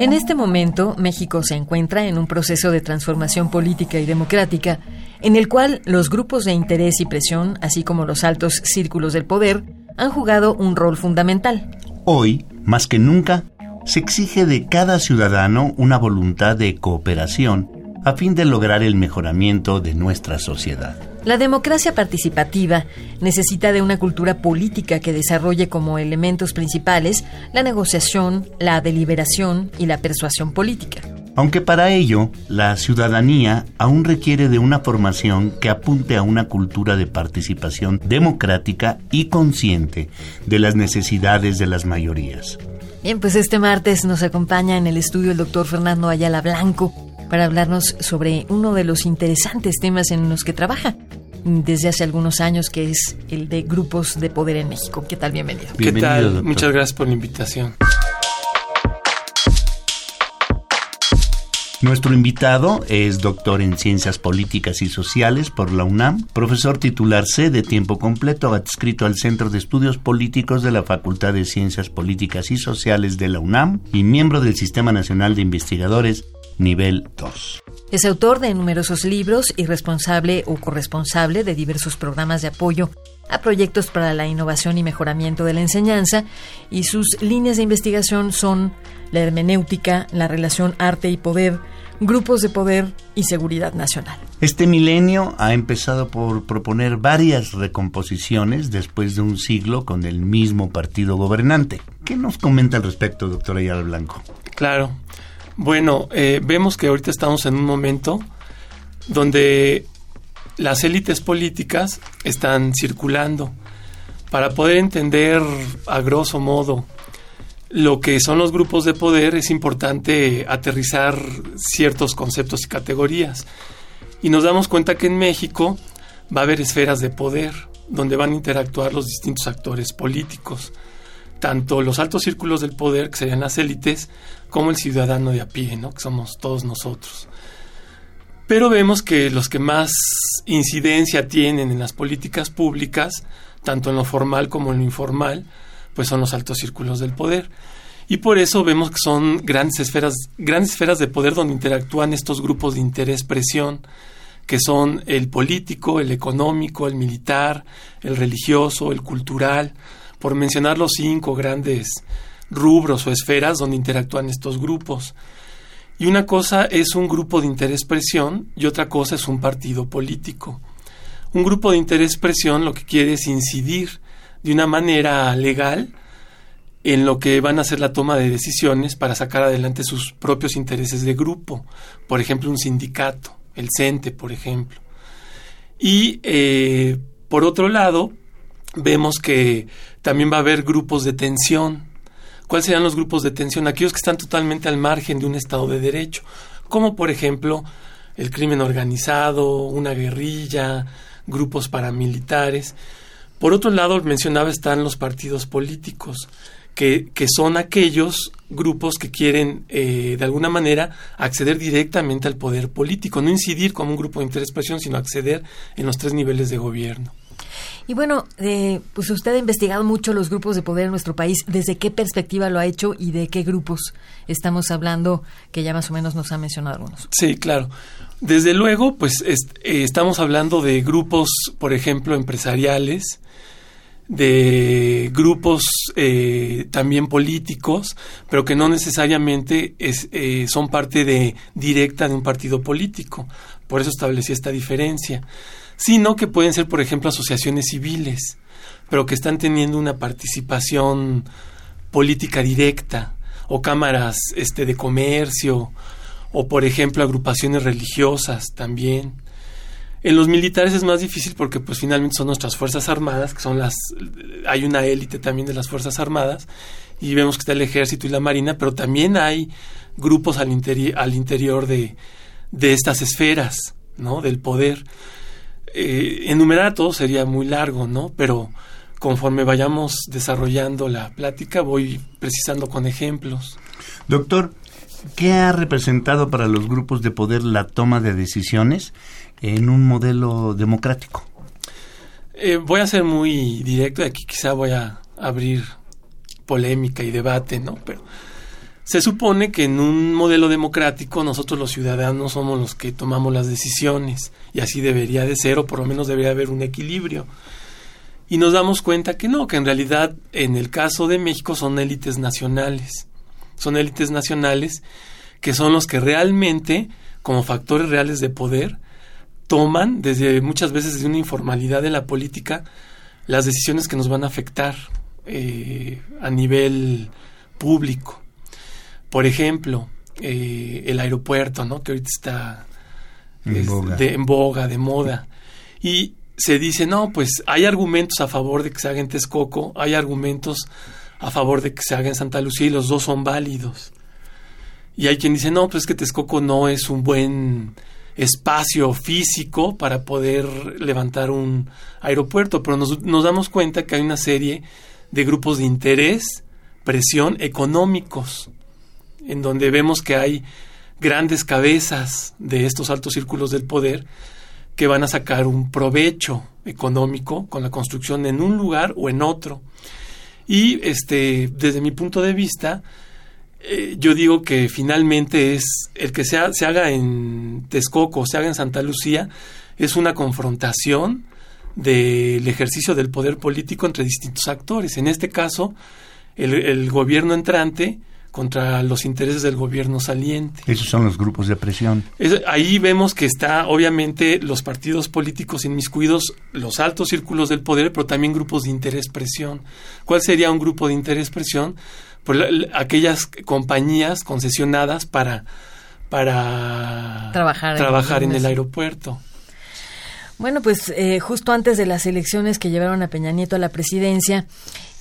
En este momento, México se encuentra en un proceso de transformación política y democrática, en el cual los grupos de interés y presión, así como los altos círculos del poder, han jugado un rol fundamental. Hoy, más que nunca, se exige de cada ciudadano una voluntad de cooperación a fin de lograr el mejoramiento de nuestra sociedad. La democracia participativa necesita de una cultura política que desarrolle como elementos principales la negociación, la deliberación y la persuasión política. Aunque para ello, la ciudadanía aún requiere de una formación que apunte a una cultura de participación democrática y consciente de las necesidades de las mayorías. Bien, pues este martes nos acompaña en el estudio el doctor Fernando Ayala Blanco, para hablarnos sobre uno de los interesantes temas en los que trabaja desde hace algunos años, que es el de grupos de poder en México. ¿Qué tal? Bienvenido. ¿Qué tal? Muchas gracias por la invitación. Nuestro invitado es doctor en Ciencias Políticas y Sociales por la UNAM, profesor titular C de tiempo completo adscrito al Centro de Estudios Políticos de la Facultad de Ciencias Políticas y Sociales de la UNAM y miembro del Sistema Nacional de Investigadores nivel 2. Es autor de numerosos libros y responsable o corresponsable de diversos programas de apoyo a proyectos para la innovación y mejoramiento de la enseñanza y sus líneas de investigación son la hermenéutica, la relación arte y poder, grupos de poder y seguridad nacional. Este milenio ha empezado por proponer varias recomposiciones después de un siglo con el mismo partido gobernante. ¿Qué nos comenta al respecto, doctora Ayala Blanco? Claro, bueno, eh, vemos que ahorita estamos en un momento donde las élites políticas están circulando. Para poder entender a grosso modo lo que son los grupos de poder es importante aterrizar ciertos conceptos y categorías. Y nos damos cuenta que en México va a haber esferas de poder donde van a interactuar los distintos actores políticos tanto los altos círculos del poder, que serían las élites, como el ciudadano de a pie, ¿no? que somos todos nosotros. Pero vemos que los que más incidencia tienen en las políticas públicas, tanto en lo formal como en lo informal, pues son los altos círculos del poder. Y por eso vemos que son grandes esferas, grandes esferas de poder donde interactúan estos grupos de interés presión, que son el político, el económico, el militar, el religioso, el cultural, por mencionar los cinco grandes rubros o esferas donde interactúan estos grupos. Y una cosa es un grupo de interés presión y otra cosa es un partido político. Un grupo de interés presión lo que quiere es incidir de una manera legal en lo que van a ser la toma de decisiones para sacar adelante sus propios intereses de grupo. Por ejemplo, un sindicato, el CENTE, por ejemplo. Y eh, por otro lado, vemos que también va a haber grupos de tensión. ¿Cuáles serían los grupos de tensión? Aquellos que están totalmente al margen de un Estado de Derecho, como por ejemplo el crimen organizado, una guerrilla, grupos paramilitares. Por otro lado, mencionaba, están los partidos políticos, que, que son aquellos grupos que quieren, eh, de alguna manera, acceder directamente al poder político, no incidir como un grupo de interés sino acceder en los tres niveles de gobierno. Y bueno, eh, pues usted ha investigado mucho los grupos de poder en nuestro país. ¿Desde qué perspectiva lo ha hecho y de qué grupos estamos hablando? Que ya más o menos nos ha mencionado algunos. Sí, claro. Desde luego, pues eh, estamos hablando de grupos, por ejemplo, empresariales, de grupos eh, también políticos, pero que no necesariamente es, son parte directa de un partido político. Por eso establecí esta diferencia sino que pueden ser, por ejemplo, asociaciones civiles, pero que están teniendo una participación política directa, o cámaras este, de comercio, o por ejemplo agrupaciones religiosas también. En los militares es más difícil porque pues finalmente son nuestras fuerzas armadas, que son las hay una élite también de las fuerzas armadas y vemos que está el ejército y la marina, pero también hay grupos al, al interior de, de estas esferas, ¿no? Del poder. Eh, enumerar a todos sería muy largo, ¿no? Pero conforme vayamos desarrollando la plática, voy precisando con ejemplos. Doctor, ¿qué ha representado para los grupos de poder la toma de decisiones en un modelo democrático? Eh, voy a ser muy directo y aquí quizá voy a abrir polémica y debate, ¿no? Pero se supone que en un modelo democrático nosotros los ciudadanos somos los que tomamos las decisiones y así debería de ser o por lo menos debería haber un equilibrio. Y nos damos cuenta que no, que en realidad en el caso de México son élites nacionales. Son élites nacionales que son los que realmente, como factores reales de poder, toman desde muchas veces de una informalidad de la política las decisiones que nos van a afectar eh, a nivel público. Por ejemplo, eh, el aeropuerto, ¿no? Que ahorita está en, boga. De, en boga, de moda. Y se dice, no, pues hay argumentos a favor de que se haga en Texcoco, hay argumentos a favor de que se haga en Santa Lucía y los dos son válidos. Y hay quien dice, no, pues es que Texcoco no es un buen espacio físico para poder levantar un aeropuerto, pero nos, nos damos cuenta que hay una serie de grupos de interés, presión económicos en donde vemos que hay grandes cabezas de estos altos círculos del poder que van a sacar un provecho económico con la construcción en un lugar o en otro. Y este, desde mi punto de vista, eh, yo digo que finalmente es el que se, se haga en Texcoco se haga en Santa Lucía, es una confrontación del ejercicio del poder político entre distintos actores. En este caso, el gobierno entrante contra los intereses del gobierno saliente. Esos son los grupos de presión. ahí vemos que está obviamente los partidos políticos inmiscuidos, los altos círculos del poder, pero también grupos de interés presión. ¿Cuál sería un grupo de interés presión? Pues aquellas compañías concesionadas para para trabajar, trabajar en, el aeropuerto. Bueno, pues eh, justo antes de las elecciones que llevaron a Peña Nieto a la presidencia,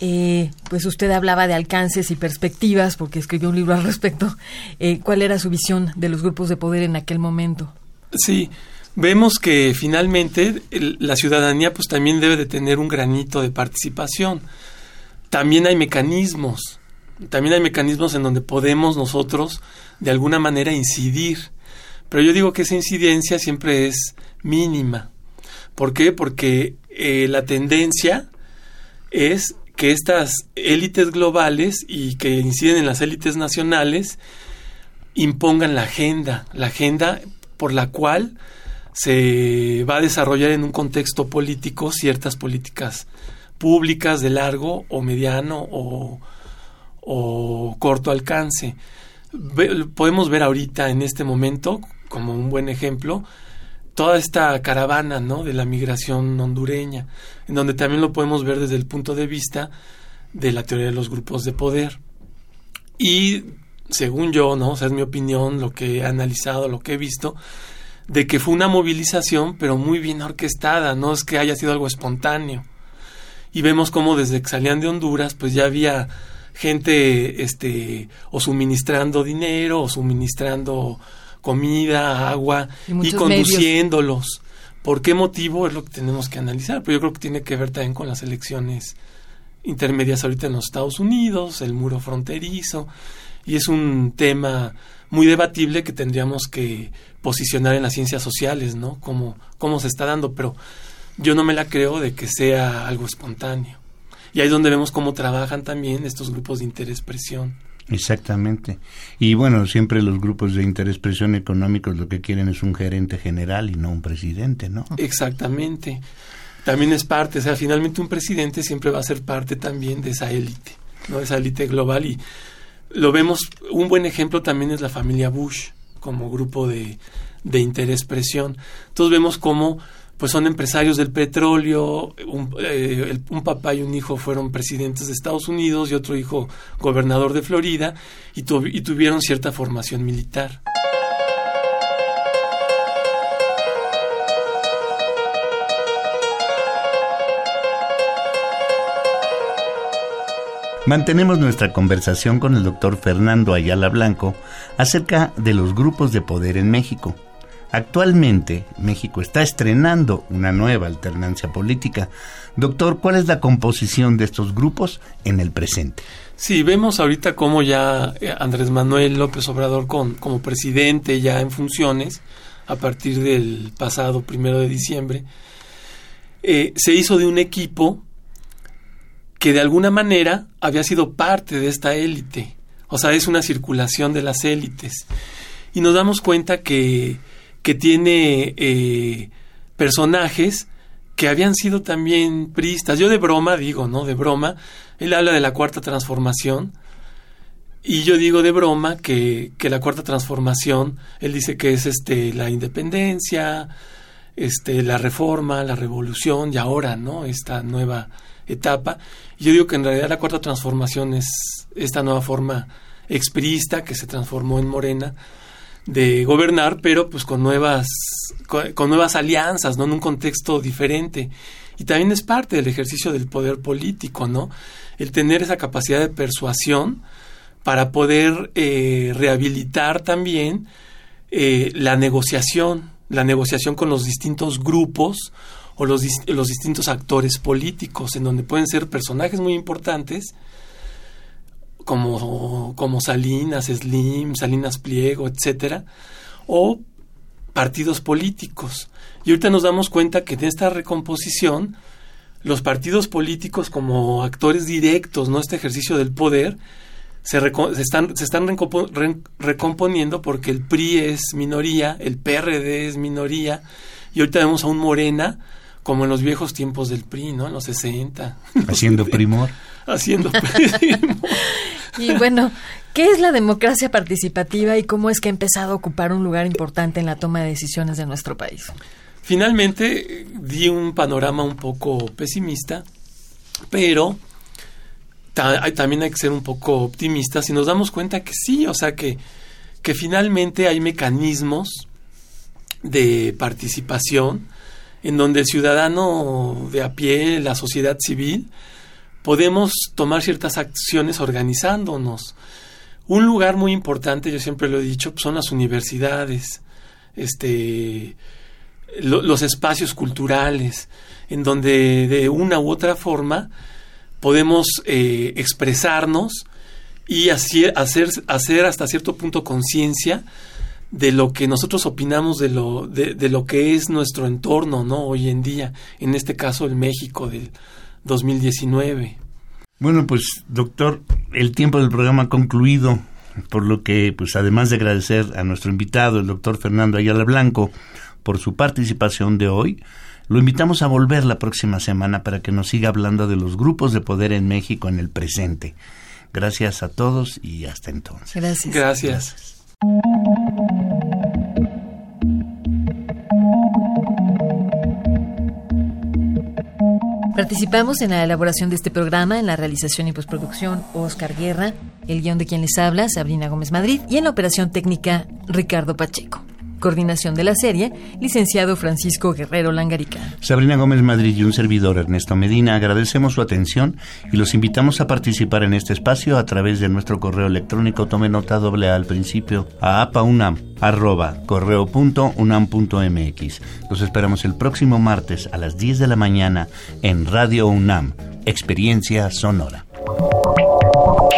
eh, pues usted hablaba de alcances y perspectivas, porque escribió un libro al respecto. Eh, ¿Cuál era su visión de los grupos de poder en aquel momento? Sí, vemos que finalmente la ciudadanía pues también debe de tener un granito de participación. También hay mecanismos, también hay mecanismos en donde podemos nosotros de alguna manera incidir. Pero yo digo que esa incidencia siempre es mínima. ¿Por qué? Porque eh, la tendencia es que estas élites globales y que inciden en las élites nacionales impongan la agenda, la agenda por la cual se va a desarrollar en un contexto político ciertas políticas públicas de largo o mediano o, o corto alcance. podemos ver ahorita en este momento, como un buen ejemplo, toda esta caravana ¿no? de la migración hondureña, en donde también lo podemos ver desde el punto de vista de la teoría de los grupos de poder. Y según yo, ¿no? Es mi opinión, lo que he analizado, lo que he visto, de que fue una movilización, pero muy bien orquestada, no es que haya sido algo espontáneo. Y vemos cómo desde que salían de Honduras, pues ya había gente, este, o suministrando dinero, o suministrando comida, agua y, conduciéndolos. ¿Por qué motivo? Es lo que tenemos que analizar, pero yo creo que tiene que ver también con las elecciones intermedias ahorita en los Estados Unidos, el muro fronterizo, y es un tema muy debatible que tendríamos que posicionar en las ciencias sociales, ¿no? Cómo, cómo se está dando, pero yo no me la creo de que sea algo espontáneo. Y ahí es donde vemos cómo trabajan también estos grupos de interés presión. Exactamente. Y bueno, siempre los grupos de interés presión económicos lo que quieren es un gerente general y no un presidente, ¿no? Exactamente. También es parte, o sea, finalmente un presidente siempre va a ser parte también de esa élite, ¿no? Esa élite global y lo vemos, un buen ejemplo también es la familia Bush como grupo de, de interés presión. Entonces vemos cómo pues son empresarios del petróleo, un, eh, un, papá y un hijo fueron presidentes de Estados Unidos y otro hijo gobernador de Florida y tuvieron cierta formación militar. Mantenemos nuestra conversación con el doctor Fernando Ayala Blanco acerca de los grupos de poder en México. Actualmente, México está estrenando una nueva alternancia política. Doctor, ¿cuál es la composición de estos grupos en el presente? Sí, vemos ahorita cómo ya eh, Andrés Manuel López Obrador con, como presidente ya en funciones, a partir del pasado primero de diciembre, eh, se hizo de un equipo que de alguna manera había sido parte de esta élite. O sea, es una circulación de las élites. Y nos damos cuenta que que tiene eh, personajes que habían sido también priistas. Yo de broma digo, ¿no? De broma. Él habla de la cuarta transformación. Y yo digo de broma que, que la cuarta transformación, él dice que es este la independencia, este, la reforma, la revolución y ahora, ¿no? Esta nueva etapa. Yo digo que en realidad la cuarta transformación es esta nueva forma exprista que se transformó en Morena de gobernar, pero pues con nuevas, con, nuevas alianzas, ¿no? En un contexto diferente. Y también es parte del ejercicio del poder político, ¿no? El tener esa capacidad de persuasión para poder eh, rehabilitar también eh, la negociación, la negociación con los distintos grupos o los, los distintos actores políticos, en donde pueden ser personajes muy importantes, como, como Salinas, Slim, Salinas Pliego, etcétera, o partidos políticos. Y ahorita nos damos cuenta que en esta recomposición, los partidos políticos como actores directos, ¿no? Este ejercicio del poder, se, están, se están recomponiendo porque el PRI es minoría, el PRD es minoría, y ahorita vemos a un Morena como en los viejos tiempos del PRI, ¿no? En los 60. Haciendo primor. Haciendo primor. y bueno, ¿qué es la democracia participativa y cómo es que ha empezado a ocupar un lugar importante en la toma de decisiones de nuestro país? Finalmente di un panorama un poco pesimista, pero también hay que ser un poco optimistas y nos damos cuenta que sí, o sea que, que finalmente hay mecanismos de participación en donde el ciudadano de a pie, la sociedad civil, podemos tomar ciertas acciones organizándonos. Un lugar muy importante, yo siempre lo he dicho, son las universidades, este, los espacios culturales, en donde de una u otra forma podemos eh, expresarnos y así, hacer, hacer hasta cierto punto conciencia de lo que nosotros opinamos de lo, de, de, lo que es nuestro entorno, ¿no? Hoy en día, en este caso el México del 2019. Bueno, pues doctor, el tiempo del programa ha concluido, por lo que, pues además de agradecer a nuestro invitado, el doctor Fernando Ayala Blanco, por su participación de hoy, lo invitamos a volver la próxima semana para que nos siga hablando de los grupos de poder en México en el presente. Gracias a todos y hasta entonces. Gracias. Gracias. Participamos en la elaboración de este programa, en la realización y postproducción, Oscar Guerra, el guion de quien les habla, Sabrina Gómez Madrid, y en la operación técnica, Ricardo Pacheco. Coordinación de la serie, licenciado Francisco Guerrero Langarica. Sabrina Gómez Madrid y un servidor Ernesto Medina agradecemos su atención y los invitamos a participar en este espacio a través de nuestro correo electrónico. Tome nota doble al principio a apaunam arroba correo.unam.mx. Los esperamos el próximo martes a las 10 de la mañana en Radio UNAM, Experiencia Sonora.